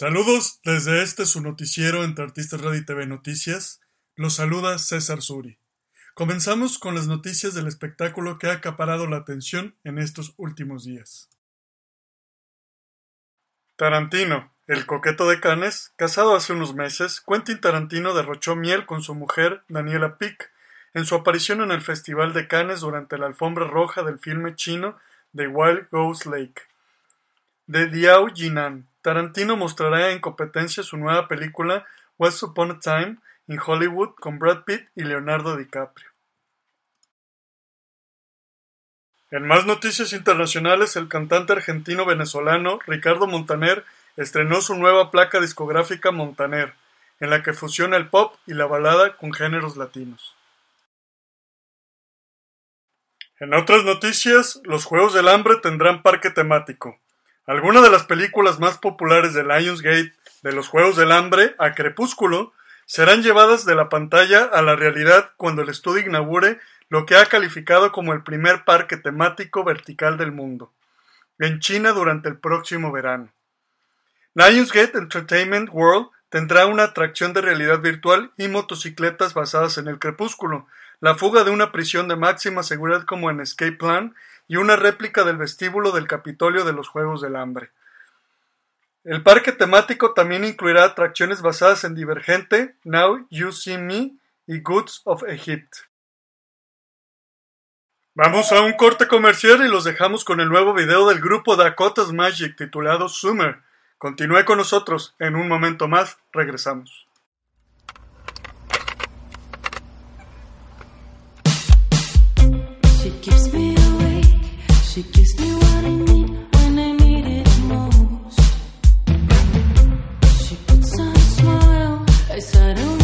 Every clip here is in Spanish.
Saludos desde este su noticiero entre Artistas Radio TV Noticias. Los saluda César Suri. Comenzamos con las noticias del espectáculo que ha acaparado la atención en estos últimos días. Tarantino, el coqueto de Cannes, casado hace unos meses, Quentin Tarantino derrochó miel con su mujer, Daniela Pic, en su aparición en el Festival de Cannes durante la alfombra roja del filme chino The Wild Goose Lake. De Diao Jinan, Tarantino mostrará en competencia su nueva película Once Upon a Time in Hollywood con Brad Pitt y Leonardo DiCaprio. En más noticias internacionales, el cantante argentino-venezolano Ricardo Montaner estrenó su nueva placa discográfica Montaner, en la que fusiona el pop y la balada con géneros latinos. En otras noticias, los Juegos del Hambre tendrán parque temático. Algunas de las películas más populares de Lionsgate de los Juegos del Hambre a Crepúsculo serán llevadas de la pantalla a la realidad cuando el estudio inaugure lo que ha calificado como el primer parque temático vertical del mundo, en China durante el próximo verano. Lionsgate Entertainment World tendrá una atracción de realidad virtual y motocicletas basadas en el crepúsculo, la fuga de una prisión de máxima seguridad como en Escape Plan y una réplica del vestíbulo del Capitolio de los Juegos del Hambre. El parque temático también incluirá atracciones basadas en Divergente, Now You See Me y Goods of Egypt. Vamos a un corte comercial y los dejamos con el nuevo video del grupo Dakota's Magic titulado Summer. Continúe con nosotros, en un momento más regresamos. She gives me what I need when I need it most. She puts on a smile. I suddenly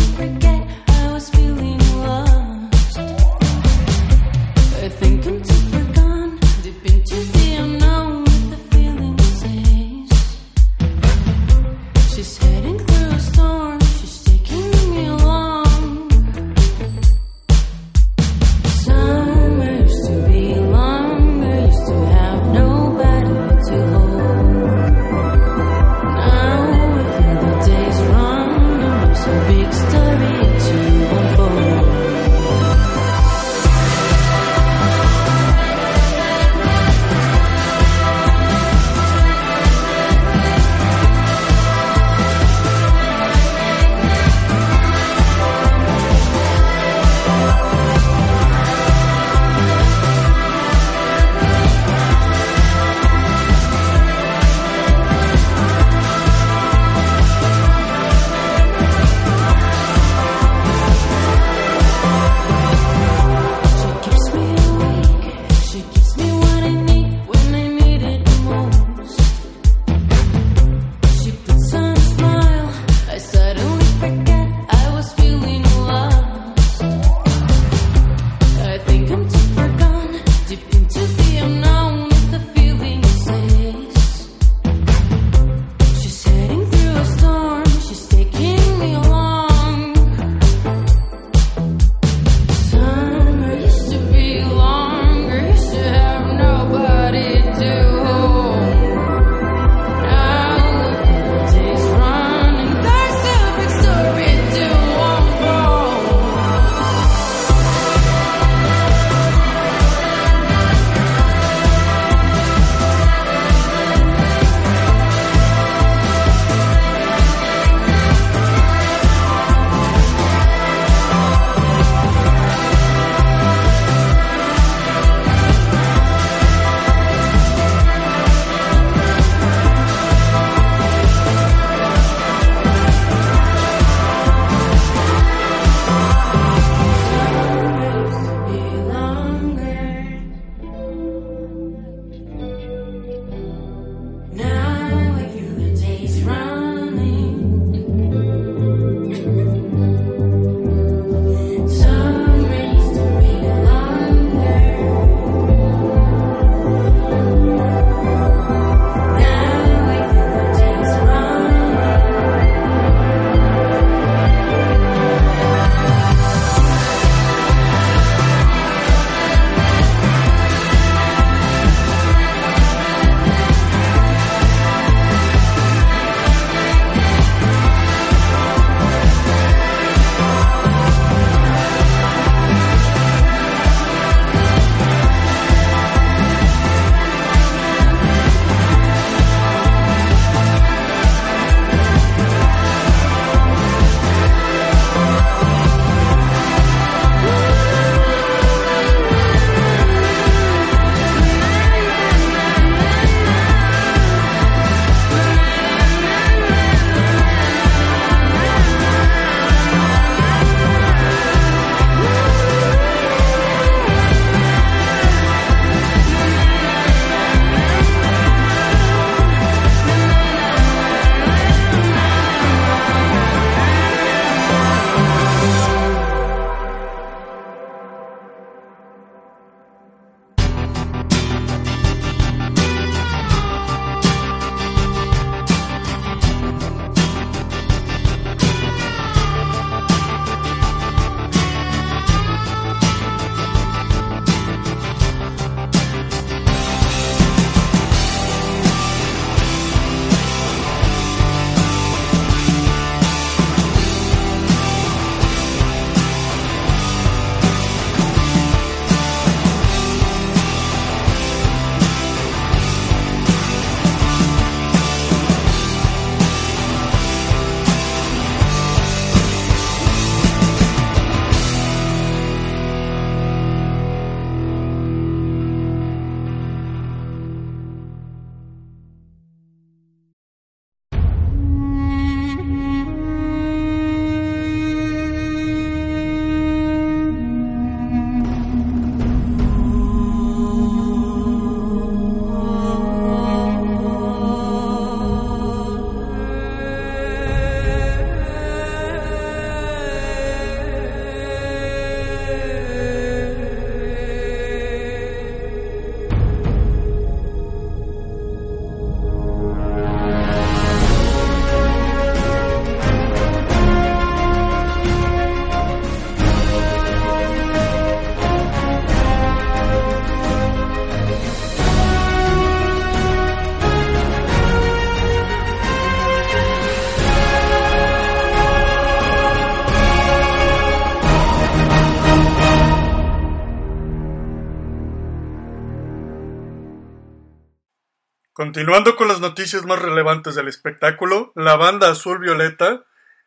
Continuando con las noticias más relevantes del espectáculo, la banda Azul Violeta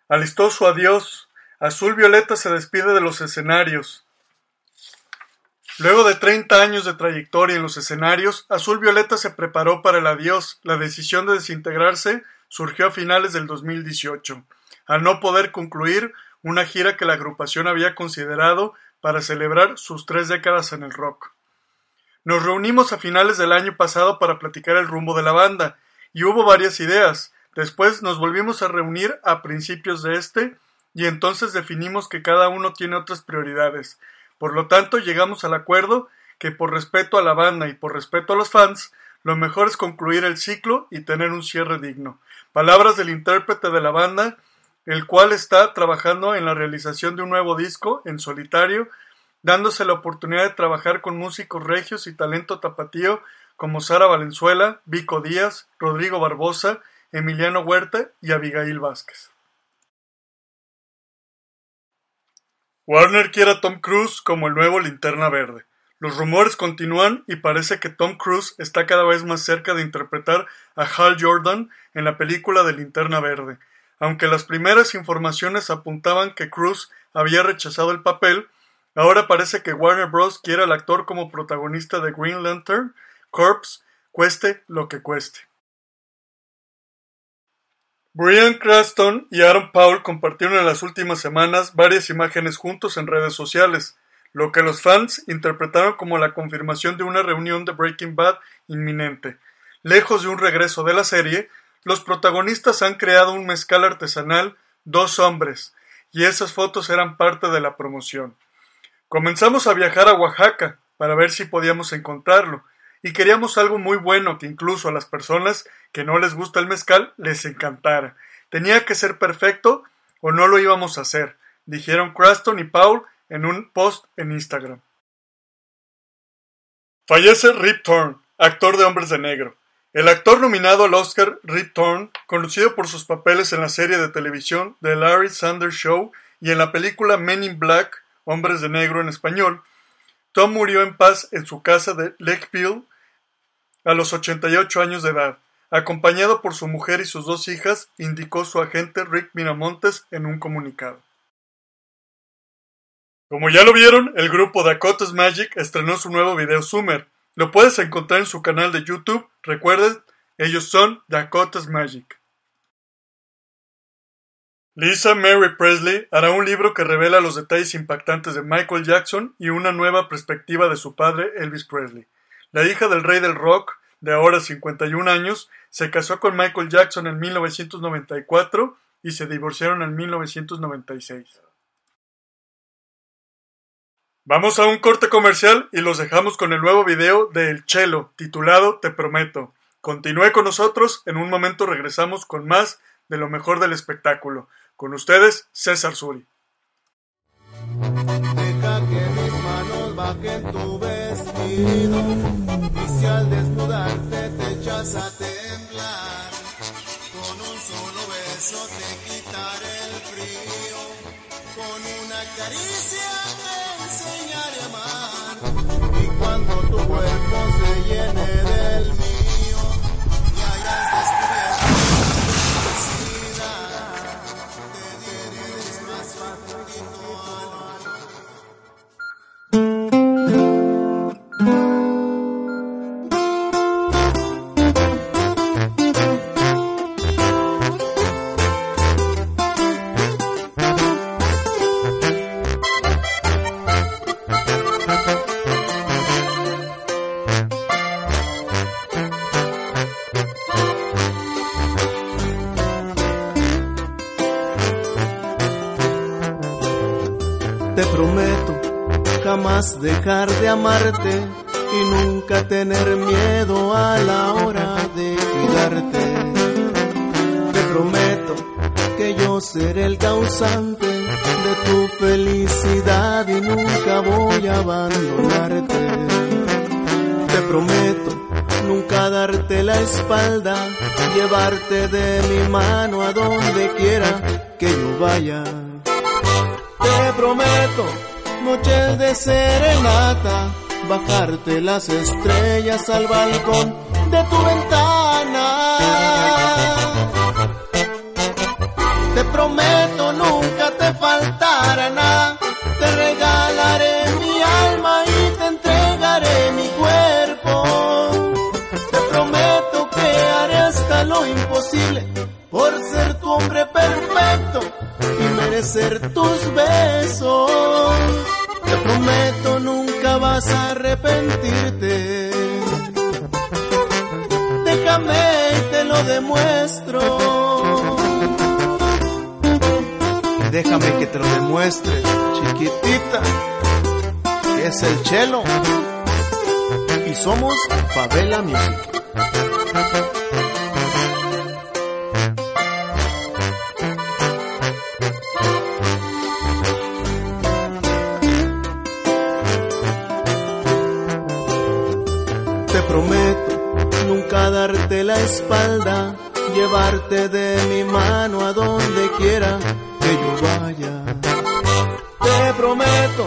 alistó su adiós. Azul Violeta se despide de los escenarios. Luego de 30 años de trayectoria en los escenarios, Azul Violeta se preparó para el adiós. La decisión de desintegrarse surgió a finales del 2018, al no poder concluir una gira que la agrupación había considerado para celebrar sus tres décadas en el rock. Nos reunimos a finales del año pasado para platicar el rumbo de la banda, y hubo varias ideas. Después nos volvimos a reunir a principios de este, y entonces definimos que cada uno tiene otras prioridades. Por lo tanto, llegamos al acuerdo que por respeto a la banda y por respeto a los fans, lo mejor es concluir el ciclo y tener un cierre digno. Palabras del intérprete de la banda, el cual está trabajando en la realización de un nuevo disco en solitario dándose la oportunidad de trabajar con músicos regios y talento tapatío como Sara Valenzuela, Vico Díaz, Rodrigo Barbosa, Emiliano Huerta y Abigail Vázquez. Warner quiere a Tom Cruise como el nuevo Linterna Verde. Los rumores continúan y parece que Tom Cruise está cada vez más cerca de interpretar a Hal Jordan en la película de Linterna Verde. Aunque las primeras informaciones apuntaban que Cruise había rechazado el papel, Ahora parece que Warner Bros. quiere al actor como protagonista de Green Lantern Corps, cueste lo que cueste. Brian Cranston y Aaron Paul compartieron en las últimas semanas varias imágenes juntos en redes sociales, lo que los fans interpretaron como la confirmación de una reunión de Breaking Bad inminente. Lejos de un regreso de la serie, los protagonistas han creado un mezcal artesanal Dos Hombres, y esas fotos eran parte de la promoción. Comenzamos a viajar a Oaxaca para ver si podíamos encontrarlo, y queríamos algo muy bueno que incluso a las personas que no les gusta el mezcal les encantara. Tenía que ser perfecto o no lo íbamos a hacer, dijeron Craston y Paul en un post en Instagram. Fallece Rip Torn, actor de Hombres de Negro. El actor nominado al Oscar Rip Torn, conocido por sus papeles en la serie de televisión The Larry Sanders Show y en la película Men in Black, Hombres de Negro en español, Tom murió en paz en su casa de Lakeville a los 88 años de edad. Acompañado por su mujer y sus dos hijas, indicó su agente Rick Miramontes en un comunicado. Como ya lo vieron, el grupo Dakota's Magic estrenó su nuevo video Summer. Lo puedes encontrar en su canal de YouTube. Recuerden, ellos son Dakota's Magic. Lisa Mary Presley hará un libro que revela los detalles impactantes de Michael Jackson y una nueva perspectiva de su padre Elvis Presley. La hija del rey del rock, de ahora 51 años, se casó con Michael Jackson en 1994 y se divorciaron en 1996. Vamos a un corte comercial y los dejamos con el nuevo video de El Chelo, titulado Te Prometo. Continúe con nosotros, en un momento regresamos con más de lo mejor del espectáculo. Con ustedes, César Suri. Deja que mis manos bajen tu vestido y si al desnudarte te echas a temblar, con un solo beso te quitaré el frío, con una caricia te enseñaré a amar y cuando tu cuerpo se llene del mío Te prometo jamás dejar de amarte y nunca tener miedo a la hora de cuidarte. Te prometo que yo seré el causante de tu felicidad y nunca voy a abandonarte. Te prometo nunca darte la espalda, llevarte de mi mano a donde quiera que yo vaya. Prometo noches de serenata, bajarte las estrellas al balcón de tu ventana. Te prometo nunca te faltará nada, te regalaré merecer tus besos. Te prometo nunca vas a arrepentirte. Déjame y te lo demuestro. Déjame que te lo demuestre, chiquitita, que es el chelo. Y somos Favela Music. Prometo nunca darte la espalda, llevarte de mi mano a donde quiera que yo vaya. Te prometo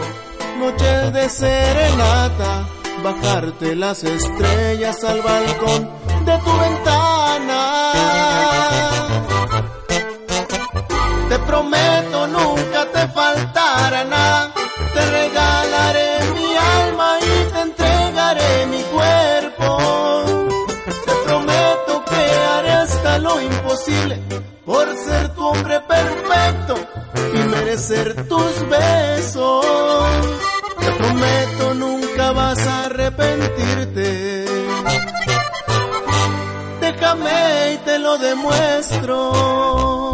noches de serenata, bajarte las estrellas al balcón de tu ventana. Te prometo nunca te faltará nada, por ser tu hombre perfecto y merecer tus besos. Te prometo nunca vas a arrepentirte. Déjame y te lo demuestro.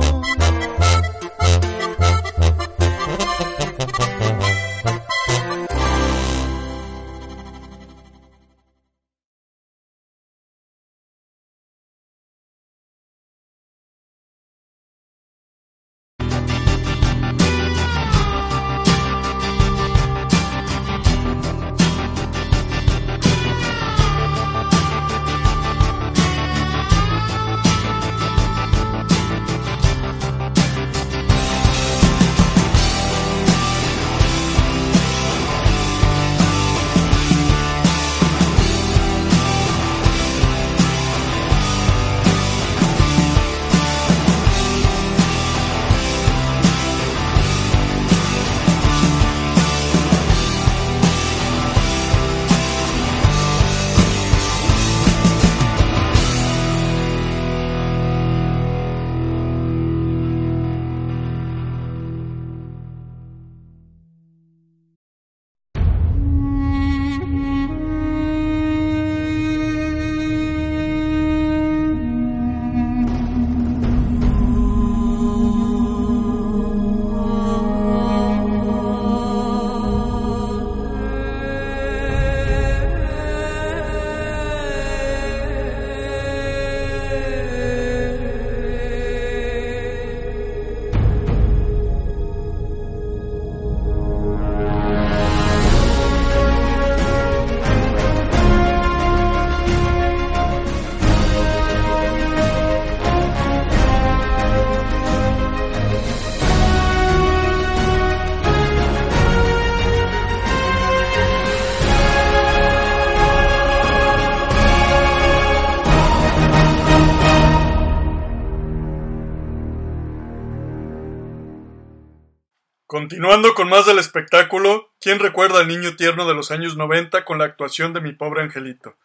Continuando con más del espectáculo, ¿quién recuerda al niño tierno de los años 90 con la actuación de mi pobre angelito?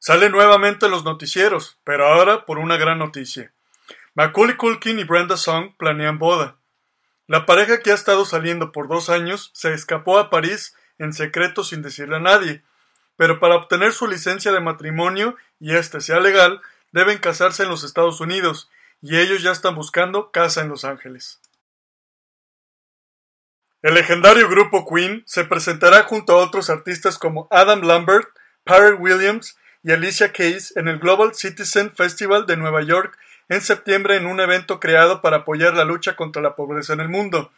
Sale nuevamente en los noticieros, pero ahora por una gran noticia. Macaulay Culkin y Brenda Song planean boda. La pareja que ha estado saliendo por dos años se escapó a París en secreto sin decirle a nadie, pero para obtener su licencia de matrimonio y este sea legal, deben casarse en los Estados Unidos, y ellos ya están buscando casa en Los Ángeles. El legendario grupo Queen se presentará junto a otros artistas como Adam Lambert, Pharrell Williams y Alicia Keys en el Global Citizen Festival de Nueva York en septiembre en un evento creado para apoyar la lucha contra la pobreza en el mundo.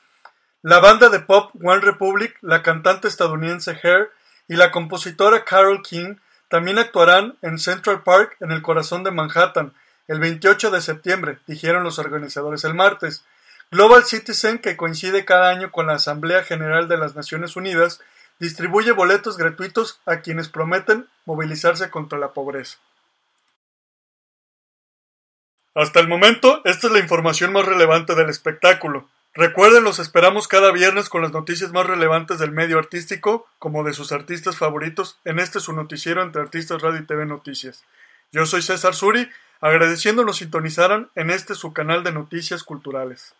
La banda de pop One Republic, la cantante estadounidense Hair y la compositora Carole King también actuarán en Central Park en el corazón de Manhattan el 28 de septiembre, dijeron los organizadores el martes. Global Citizen, que coincide cada año con la Asamblea General de las Naciones Unidas, distribuye boletos gratuitos a quienes prometen movilizarse contra la pobreza. Hasta el momento, esta es la información más relevante del espectáculo. Recuerden, los esperamos cada viernes con las noticias más relevantes del medio artístico, como de sus artistas favoritos, en este su noticiero entre artistas radio y TV Noticias. Yo soy César Suri, agradeciendo nos sintonizaran en este su canal de noticias culturales.